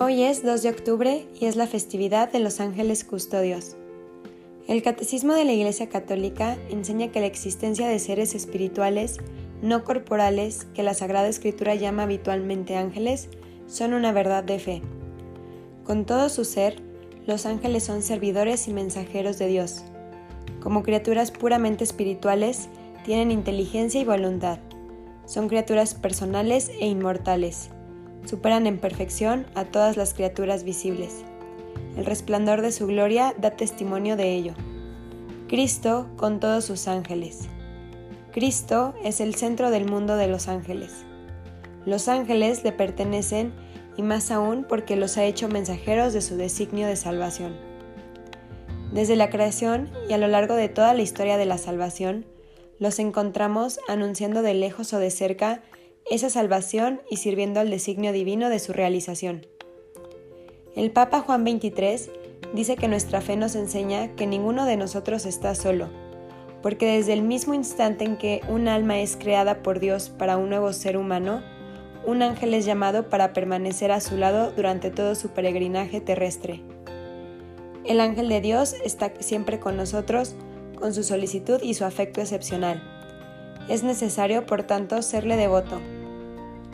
Hoy es 2 de octubre y es la festividad de los ángeles custodios. El Catecismo de la Iglesia Católica enseña que la existencia de seres espirituales no corporales, que la Sagrada Escritura llama habitualmente ángeles, son una verdad de fe. Con todo su ser, los ángeles son servidores y mensajeros de Dios. Como criaturas puramente espirituales, tienen inteligencia y voluntad. Son criaturas personales e inmortales superan en perfección a todas las criaturas visibles. El resplandor de su gloria da testimonio de ello. Cristo con todos sus ángeles. Cristo es el centro del mundo de los ángeles. Los ángeles le pertenecen y más aún porque los ha hecho mensajeros de su designio de salvación. Desde la creación y a lo largo de toda la historia de la salvación, los encontramos anunciando de lejos o de cerca esa salvación y sirviendo al designio divino de su realización. El Papa Juan XXIII dice que nuestra fe nos enseña que ninguno de nosotros está solo, porque desde el mismo instante en que un alma es creada por Dios para un nuevo ser humano, un ángel es llamado para permanecer a su lado durante todo su peregrinaje terrestre. El ángel de Dios está siempre con nosotros, con su solicitud y su afecto excepcional. Es necesario, por tanto, serle devoto,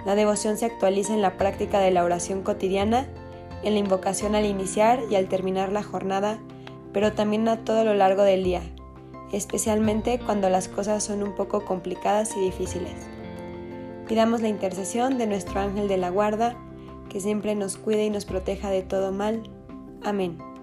la devoción se actualiza en la práctica de la oración cotidiana, en la invocación al iniciar y al terminar la jornada, pero también a todo lo largo del día, especialmente cuando las cosas son un poco complicadas y difíciles. Pidamos la intercesión de nuestro ángel de la guarda, que siempre nos cuide y nos proteja de todo mal. Amén.